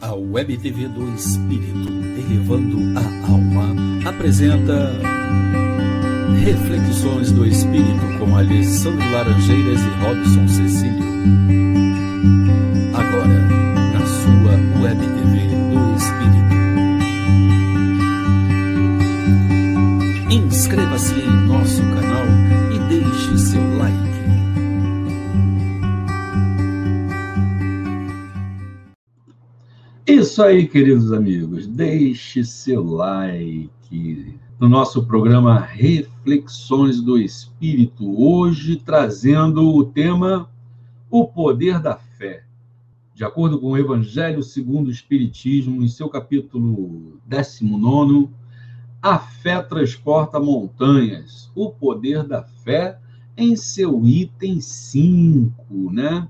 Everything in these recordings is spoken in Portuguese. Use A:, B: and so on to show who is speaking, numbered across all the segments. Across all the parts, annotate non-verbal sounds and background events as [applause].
A: A Web TV do Espírito, elevando a alma, apresenta Reflexões do Espírito com Alessandro Laranjeiras e Robson Cecílio.
B: Isso aí, queridos amigos. Deixe seu like no nosso programa Reflexões do Espírito. Hoje trazendo o tema O Poder da Fé. De acordo com o Evangelho segundo o Espiritismo, em seu capítulo 19, a fé transporta montanhas. O poder da fé em seu item 5, né?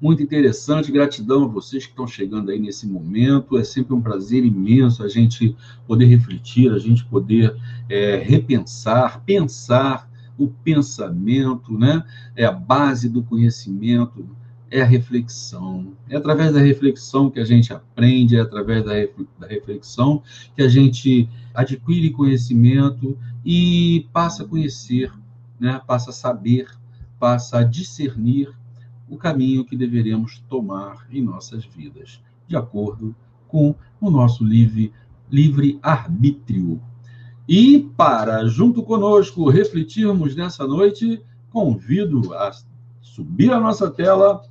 B: Muito interessante. Gratidão a vocês que estão chegando aí nesse momento. É sempre um prazer imenso a gente poder refletir, a gente poder é, repensar, pensar o pensamento, né? É a base do conhecimento, é a reflexão. É através da reflexão que a gente aprende, é através da reflexão que a gente adquire conhecimento e passa a conhecer, né? Passa a saber, passa a discernir o caminho que deveremos tomar em nossas vidas, de acordo com o nosso livre, livre arbítrio. E para, junto conosco, refletirmos nessa noite, convido a subir a nossa tela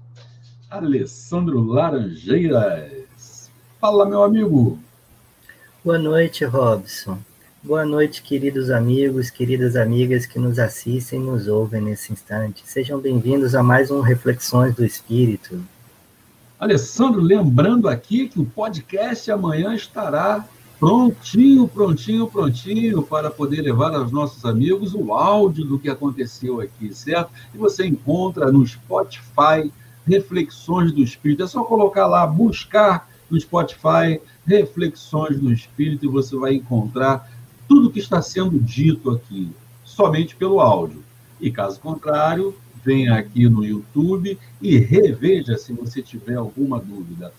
B: Alessandro Laranjeiras. Fala, meu amigo.
C: Boa noite, Robson. Boa noite, queridos amigos, queridas amigas que nos assistem e nos ouvem nesse instante. Sejam bem-vindos a mais um Reflexões do Espírito.
B: Alessandro, lembrando aqui que o podcast amanhã estará prontinho, prontinho, prontinho para poder levar aos nossos amigos o áudio do que aconteceu aqui, certo? E você encontra no Spotify Reflexões do Espírito. É só colocar lá, buscar no Spotify Reflexões do Espírito e você vai encontrar tudo que está sendo dito aqui somente pelo áudio. E caso contrário, venha aqui no YouTube e reveja se você tiver alguma dúvida.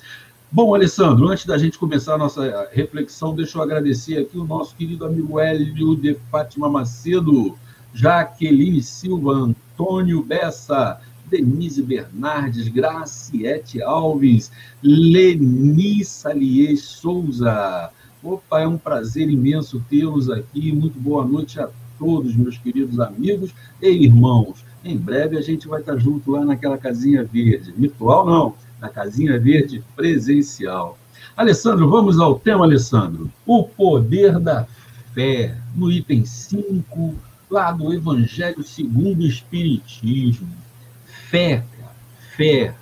B: Bom, Alessandro, antes da gente começar a nossa reflexão, deixa eu agradecer aqui o nosso querido amigo Hélio de Fátima Macedo, Jaqueline Silva, Antônio Bessa, Denise Bernardes, Graciete Alves, Leni Salier Souza, Opa, é um prazer imenso tê-los aqui. Muito boa noite a todos, meus queridos amigos e irmãos. Em breve a gente vai estar junto lá naquela casinha verde. Virtual não, na casinha verde presencial. Alessandro, vamos ao tema, Alessandro. O poder da fé, no item 5, lá do Evangelho segundo o Espiritismo. Fé, cara, fé.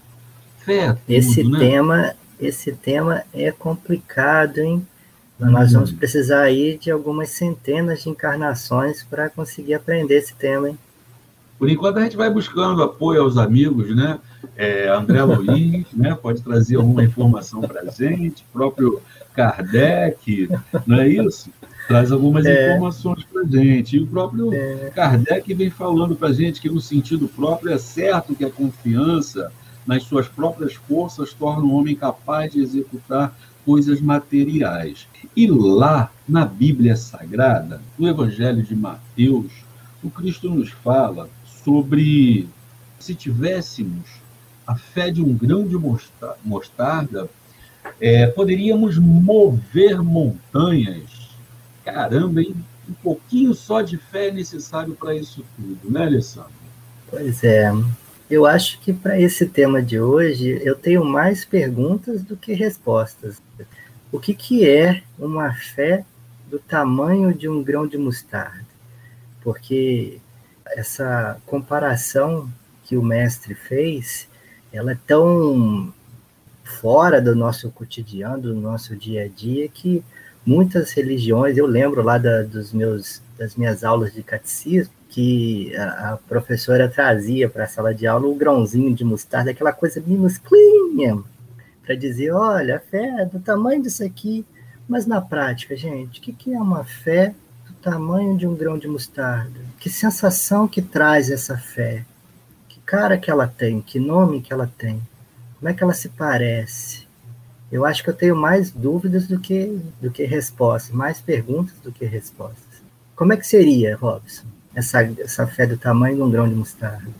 B: Fé é tudo,
C: esse
B: né?
C: tema, esse tema é complicado, hein? Nós vamos uhum. precisar aí de algumas centenas de encarnações para conseguir aprender esse tema, hein?
B: Por enquanto a gente vai buscando apoio aos amigos, né? É, André Luiz, né? Pode trazer alguma informação para a gente, próprio Kardec, não é isso? Traz algumas é. informações para a gente. E o próprio é. Kardec vem falando para a gente que no sentido próprio é certo que a confiança nas suas próprias forças torna o homem capaz de executar coisas materiais. E lá na Bíblia Sagrada, no Evangelho de Mateus, o Cristo nos fala sobre se tivéssemos a fé de um grão de mostarda, é, poderíamos mover montanhas. Caramba, hein? Um pouquinho só de fé é necessário para isso tudo, né, Alessandro?
C: Pois é. Eu acho que para esse tema de hoje eu tenho mais perguntas do que respostas. O que, que é uma fé do tamanho de um grão de mostarda? Porque essa comparação que o mestre fez, ela é tão fora do nosso cotidiano, do nosso dia a dia, que muitas religiões, eu lembro lá da, dos meus, das minhas aulas de catecismo, que a, a professora trazia para a sala de aula o grãozinho de mostarda, aquela coisa minusclinha, para dizer, olha, a fé é do tamanho disso aqui. Mas na prática, gente, o que, que é uma fé do tamanho de um grão de mostarda? Que sensação que traz essa fé? Que cara que ela tem? Que nome que ela tem? Como é que ela se parece? Eu acho que eu tenho mais dúvidas do que, do que respostas, mais perguntas do que respostas. Como é que seria, Robson, essa, essa fé do tamanho de um grão de mostarda?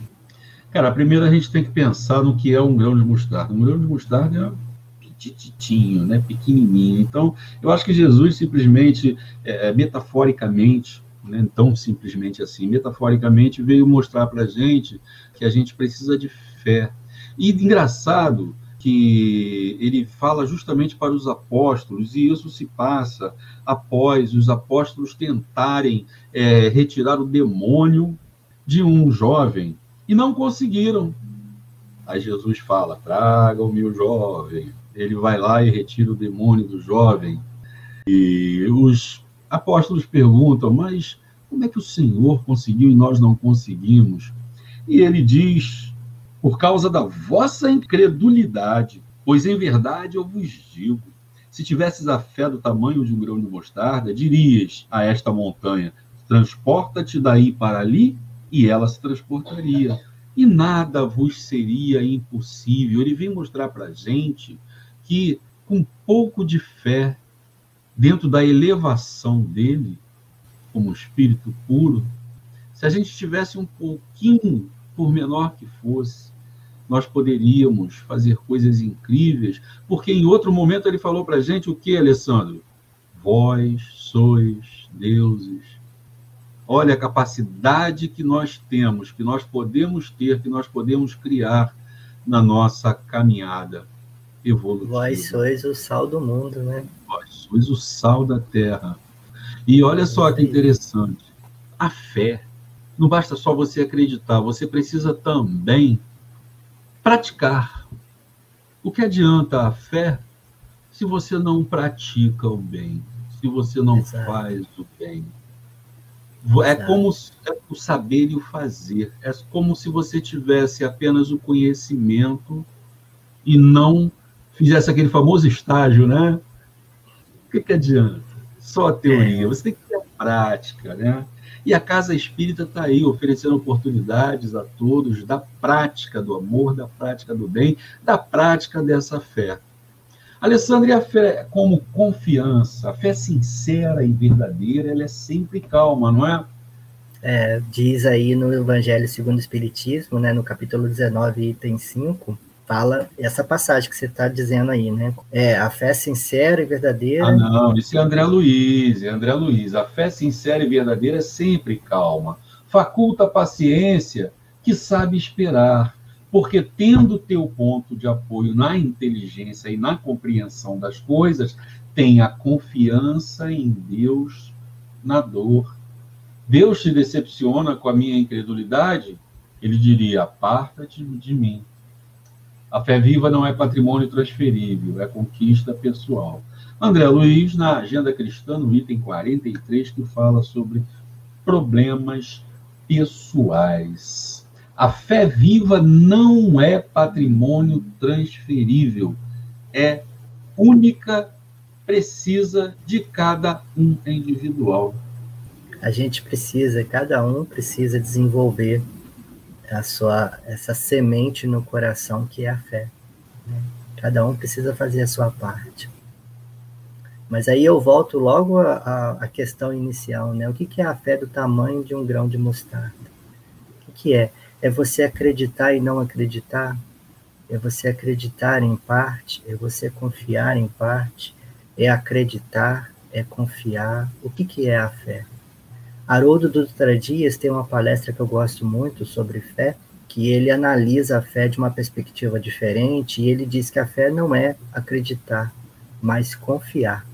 B: Cara, primeiro a gente tem que pensar no que é um grão de mostarda. Um grão de mostarda é petititinho, né, pequenininho. Então, eu acho que Jesus simplesmente, é, metaforicamente, né, tão simplesmente assim, metaforicamente veio mostrar para a gente que a gente precisa de fé. E engraçado que ele fala justamente para os apóstolos, e isso se passa após os apóstolos tentarem é, retirar o demônio de um jovem e não conseguiram. Aí Jesus fala: traga-me o jovem. Ele vai lá e retira o demônio do jovem. E os apóstolos perguntam: mas como é que o Senhor conseguiu e nós não conseguimos? E ele diz por causa da vossa incredulidade. Pois em verdade eu vos digo: se tivesses a fé do tamanho de um grão de mostarda, dirias a esta montanha: transporta-te daí para ali, e ela se transportaria. E nada vos seria impossível. Ele vem mostrar para a gente que, com pouco de fé, dentro da elevação dele, como espírito puro, se a gente tivesse um pouquinho, por menor que fosse, nós poderíamos fazer coisas incríveis, porque em outro momento ele falou para a gente o que, Alessandro? Vós sois deuses. Olha a capacidade que nós temos, que nós podemos ter, que nós podemos criar na nossa caminhada evolutiva.
C: Vós sois o sal do mundo, né?
B: Vós sois o sal da terra. E olha só que interessante, a fé. Não basta só você acreditar, você precisa também praticar. O que adianta a fé se você não pratica o bem, se você não Exato. faz o bem? É como é o saber e o fazer. É como se você tivesse apenas o conhecimento e não fizesse aquele famoso estágio, né? O que, que adianta? Só a teoria. É. Você tem que ter a prática, né? E a Casa Espírita está aí oferecendo oportunidades a todos da prática do amor, da prática do bem, da prática dessa fé. Alessandra, e a fé como confiança, a fé sincera e verdadeira, ela é sempre calma, não é?
C: é diz aí no Evangelho segundo o Espiritismo, né, no capítulo 19, item 5, fala essa passagem que você está dizendo aí, né? É a fé sincera e verdadeira.
B: Ah, não, isso é André Luiz, é André Luiz. A fé sincera e verdadeira é sempre calma. Faculta paciência que sabe esperar, porque tendo teu ponto de apoio na inteligência e na compreensão das coisas, tem a confiança em Deus na dor. Deus te decepciona com a minha incredulidade? Ele diria: aparta-te de mim a fé viva não é patrimônio transferível, é conquista pessoal. André Luiz, na Agenda Cristã, no item 43, que fala sobre problemas pessoais. A fé viva não é patrimônio transferível, é única, precisa de cada um individual.
C: A gente precisa, cada um precisa desenvolver a sua, essa semente no coração que é a fé. Né? Cada um precisa fazer a sua parte. Mas aí eu volto logo à, questão inicial, né? O que, que é a fé do tamanho de um grão de mostarda? O que, que é? É você acreditar e não acreditar? É você acreditar em parte? É você confiar em parte? É acreditar? É confiar? O que, que é a fé? Haroldo Dutra Dias tem uma palestra que eu gosto muito sobre fé, que ele analisa a fé de uma perspectiva diferente e ele diz que a fé não é acreditar, mas confiar.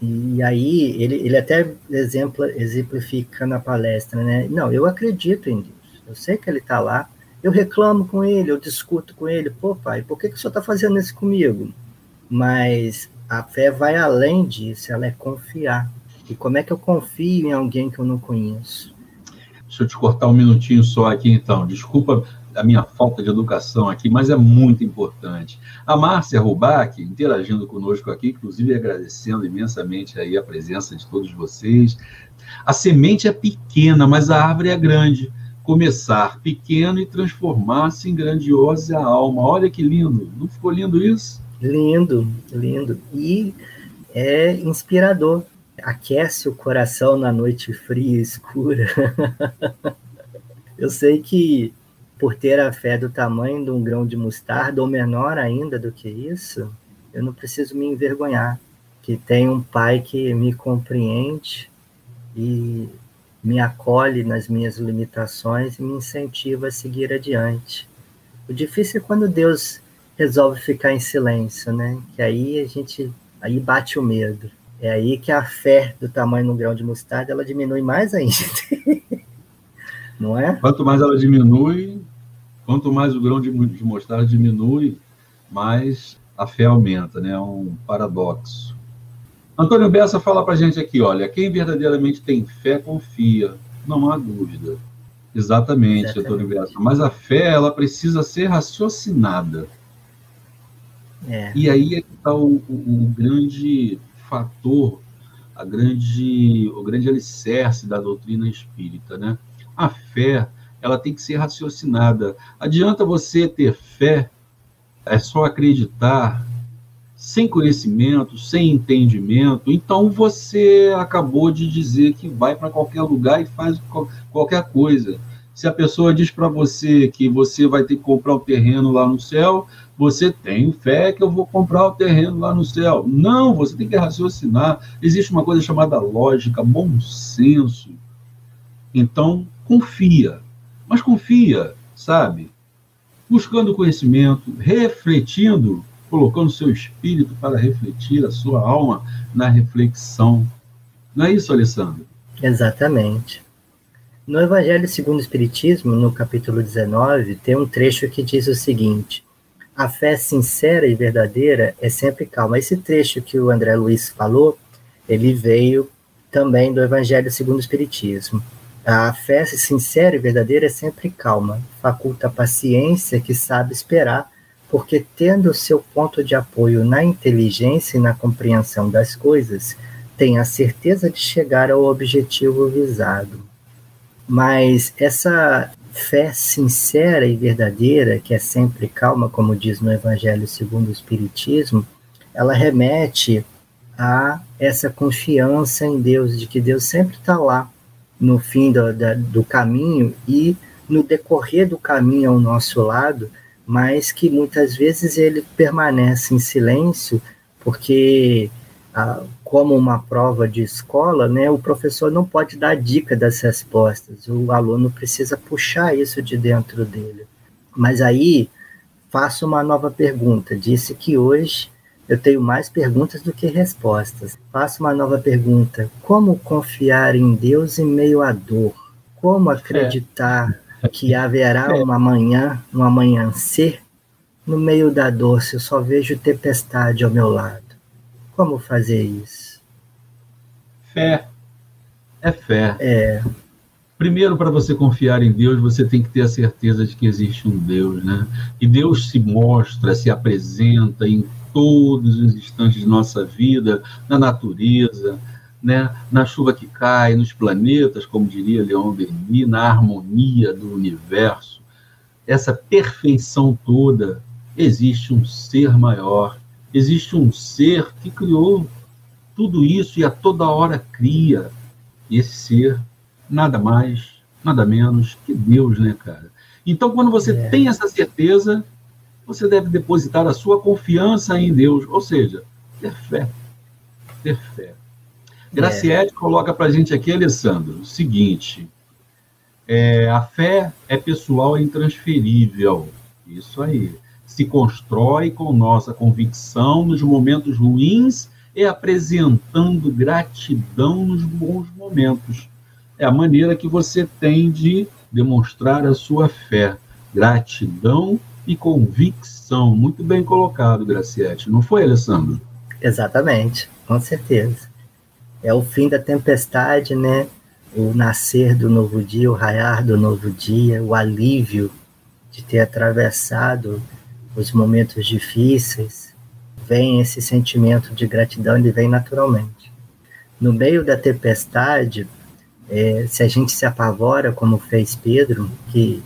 C: E aí ele, ele até exemplo, exemplifica na palestra, né? Não, eu acredito em Deus, eu sei que ele está lá, eu reclamo com ele, eu discuto com ele, pô pai, por que, que o senhor está fazendo isso comigo? Mas a fé vai além disso, ela é confiar. E como é que eu confio em alguém que eu não conheço?
B: Deixa eu te cortar um minutinho só aqui, então. Desculpa a minha falta de educação aqui, mas é muito importante. A Márcia Rubac, interagindo conosco aqui, inclusive agradecendo imensamente aí a presença de todos vocês. A semente é pequena, mas a árvore é grande. Começar pequeno e transformar-se em grandiosa alma. Olha que lindo. Não ficou lindo isso?
C: Lindo, lindo. E é inspirador. Aquece o coração na noite fria e escura. [laughs] Eu sei que por ter a fé do tamanho de um grão de mostarda, ou menor ainda do que isso, eu não preciso me envergonhar, que tem um pai que me compreende e me acolhe nas minhas limitações e me incentiva a seguir adiante. O difícil é quando Deus resolve ficar em silêncio, né? Que aí a gente aí bate o medo. É aí que a fé do tamanho do grão de mostarda ela diminui mais ainda. [laughs] Não é?
B: Quanto mais ela diminui, quanto mais o grão de, mostarda diminui, mais a fé aumenta, né? É um paradoxo. Antônio Bessa fala para a gente aqui, olha, quem verdadeiramente tem fé confia, não há dúvida. Exatamente, Exatamente. Antônio Bessa. Mas a fé, ela precisa ser raciocinada. É. E aí é que está o, o, o, grande fator, a grande, o grande alicerce da doutrina espírita, né? A fé, ela tem que ser raciocinada. Adianta você ter fé, é só acreditar, sem conhecimento, sem entendimento, então você acabou de dizer que vai para qualquer lugar e faz qualquer coisa. Se a pessoa diz para você que você vai ter que comprar o um terreno lá no céu, você tem fé que eu vou comprar o terreno lá no céu. Não, você tem que raciocinar. Existe uma coisa chamada lógica, bom senso. Então, confia. Mas confia, sabe? Buscando conhecimento, refletindo, colocando seu espírito para refletir a sua alma na reflexão. Não é isso, Alessandro?
C: Exatamente. No Evangelho segundo o Espiritismo, no capítulo 19, tem um trecho que diz o seguinte: a fé sincera e verdadeira é sempre calma. Esse trecho que o André Luiz falou, ele veio também do Evangelho segundo o Espiritismo. A fé sincera e verdadeira é sempre calma, faculta a paciência que sabe esperar, porque tendo seu ponto de apoio na inteligência e na compreensão das coisas, tem a certeza de chegar ao objetivo visado. Mas essa fé sincera e verdadeira, que é sempre calma, como diz no Evangelho segundo o Espiritismo, ela remete a essa confiança em Deus, de que Deus sempre está lá no fim do, do caminho e no decorrer do caminho ao nosso lado, mas que muitas vezes ele permanece em silêncio, porque como uma prova de escola, né, o professor não pode dar dica das respostas, o aluno precisa puxar isso de dentro dele. Mas aí, faço uma nova pergunta. Disse que hoje eu tenho mais perguntas do que respostas. Faço uma nova pergunta: como confiar em Deus em meio à dor? Como acreditar é. que haverá é. uma manhã, um amanhecer, no meio da dor se eu só vejo tempestade ao meu lado? Como fazer isso?
B: Fé. É fé.
C: É.
B: Primeiro, para você confiar em Deus, você tem que ter a certeza de que existe um Deus, né? E Deus se mostra, se apresenta em todos os instantes de nossa vida, na natureza, né? na chuva que cai, nos planetas, como diria Leon Denis, na harmonia do universo. Essa perfeição toda, existe um ser maior Existe um ser que criou tudo isso e a toda hora cria. E esse ser, nada mais, nada menos que Deus, né, cara? Então, quando você é. tem essa certeza, você deve depositar a sua confiança em Deus, ou seja, ter fé. Ter fé. Graciete é. coloca para a gente aqui, Alessandro, o seguinte: é, a fé é pessoal e intransferível. Isso aí se constrói com nossa convicção nos momentos ruins e apresentando gratidão nos bons momentos. É a maneira que você tem de demonstrar a sua fé, gratidão e convicção. Muito bem colocado, Graciete. Não foi, Alessandro?
C: Exatamente, com certeza. É o fim da tempestade, né? O nascer do novo dia, o raiar do novo dia, o alívio de ter atravessado os momentos difíceis, vem esse sentimento de gratidão, ele vem naturalmente. No meio da tempestade, é, se a gente se apavora, como fez Pedro, que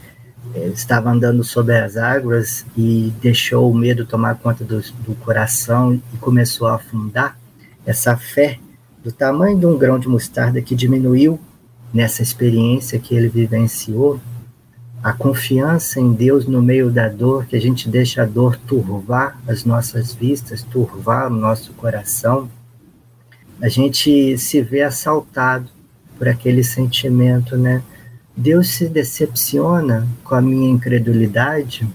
C: é, estava andando sobre as águas e deixou o medo tomar conta do, do coração e começou a afundar, essa fé do tamanho de um grão de mostarda que diminuiu nessa experiência que ele vivenciou, a confiança em Deus no meio da dor, que a gente deixa a dor turvar as nossas vistas, turvar o nosso coração, a gente se vê assaltado por aquele sentimento, né? Deus se decepciona com a minha incredulidade?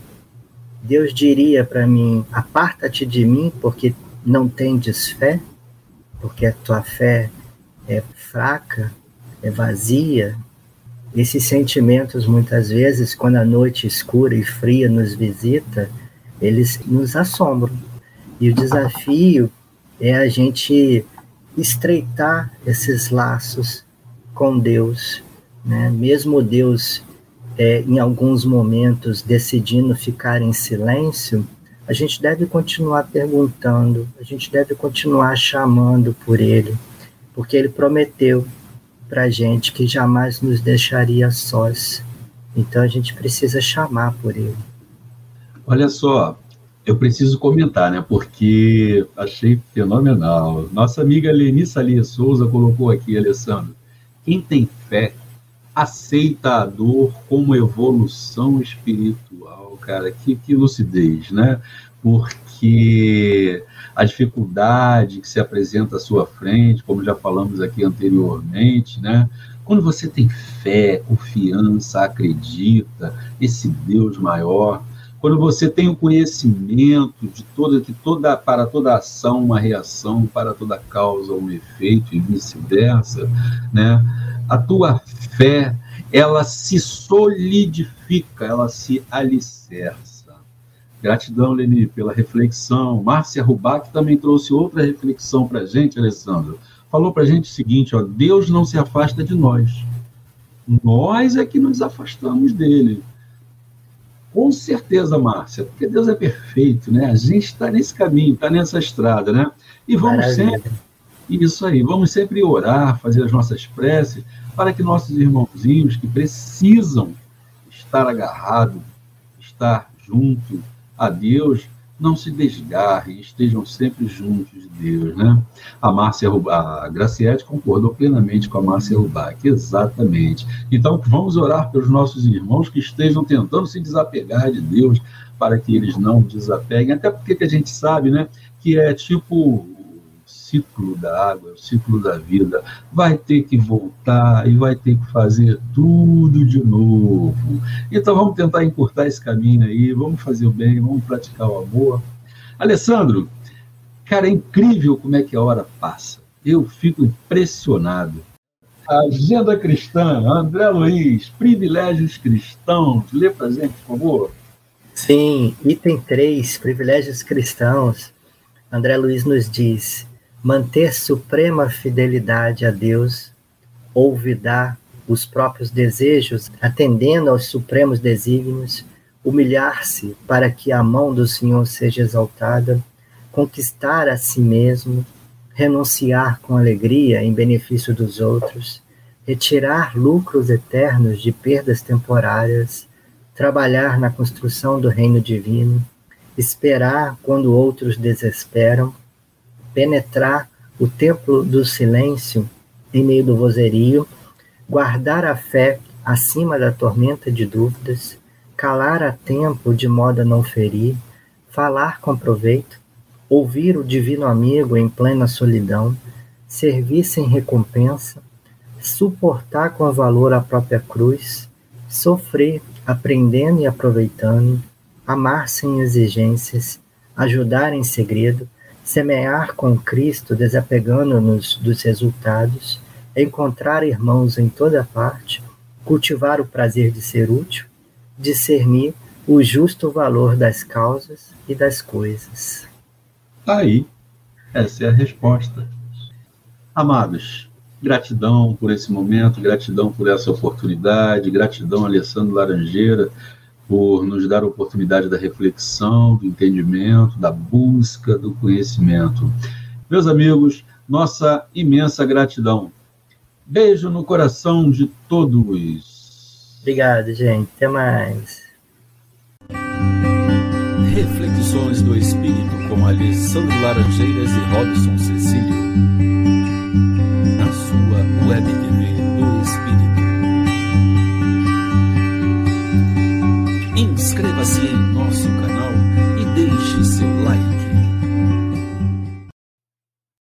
C: Deus diria para mim: aparta-te de mim porque não tendes fé? Porque a tua fé é fraca, é vazia? Esses sentimentos, muitas vezes, quando a noite escura e fria nos visita, eles nos assombram. E o desafio é a gente estreitar esses laços com Deus, né? Mesmo Deus, é, em alguns momentos, decidindo ficar em silêncio, a gente deve continuar perguntando, a gente deve continuar chamando por Ele, porque Ele prometeu para gente que jamais nos deixaria sós. Então a gente precisa chamar por Ele.
B: Olha só, eu preciso comentar, né? Porque achei fenomenal. Nossa amiga Leni Salia Souza colocou aqui, Alessandro. Quem tem fé aceita a dor como evolução espiritual, cara. Que, que lucidez, né? Porque a dificuldade que se apresenta à sua frente, como já falamos aqui anteriormente, né? Quando você tem fé, confiança, acredita, esse Deus maior, quando você tem o conhecimento de toda que toda para toda ação uma reação, para toda causa um efeito e vice-versa, né? A tua fé, ela se solidifica, ela se alicerça. Gratidão, Leni, pela reflexão. Márcia Rubac também trouxe outra reflexão para a gente, Alessandro. Falou para a gente o seguinte, ó, Deus não se afasta de nós. Nós é que nos afastamos dele. Com certeza, Márcia, porque Deus é perfeito, né? A gente está nesse caminho, está nessa estrada, né? E vamos Maravilha. sempre. Isso aí, vamos sempre orar, fazer as nossas preces, para que nossos irmãozinhos que precisam estar agarrados, estar junto a Deus, não se desgarrem, estejam sempre juntos de Deus, né? A Márcia, a Graciete concordou plenamente com a Márcia Rubac, exatamente. Então, vamos orar pelos nossos irmãos que estejam tentando se desapegar de Deus, para que eles não desapeguem, até porque a gente sabe, né, que é tipo ciclo da água, o ciclo da vida, vai ter que voltar e vai ter que fazer tudo de novo. Então vamos tentar encurtar esse caminho aí, vamos fazer o bem, vamos praticar o amor. Alessandro, cara, é incrível como é que a hora passa. Eu fico impressionado. Agenda Cristã, André Luiz, privilégios cristãos. Lê para gente, por favor.
C: Sim, item 3, privilégios cristãos. André Luiz nos diz: manter suprema fidelidade a Deus, olvidar os próprios desejos, atendendo aos supremos desígnios, humilhar-se para que a mão do Senhor seja exaltada, conquistar a si mesmo, renunciar com alegria em benefício dos outros, retirar lucros eternos de perdas temporárias, trabalhar na construção do reino divino, esperar quando outros desesperam, penetrar o templo do silêncio em meio do vozerio, guardar a fé acima da tormenta de dúvidas, calar a tempo de modo a não ferir, falar com proveito, ouvir o divino amigo em plena solidão, servir sem recompensa, suportar com valor a própria cruz, sofrer aprendendo e aproveitando, amar sem exigências, ajudar em segredo, semear com Cristo, desapegando-nos dos resultados, encontrar irmãos em toda parte, cultivar o prazer de ser útil, discernir o justo valor das causas e das coisas.
B: Aí, essa é a resposta. Amados, gratidão por esse momento, gratidão por essa oportunidade, gratidão, Alessandro Laranjeira, por nos dar a oportunidade da reflexão, do entendimento, da busca do conhecimento. Meus amigos, nossa imensa gratidão. Beijo no coração de todos.
C: Obrigado, gente. Até mais.
B: Reflexões do Espírito com Alessandro Laranjeiras e Robson Cecílio. Na sua Web Inscreva-se em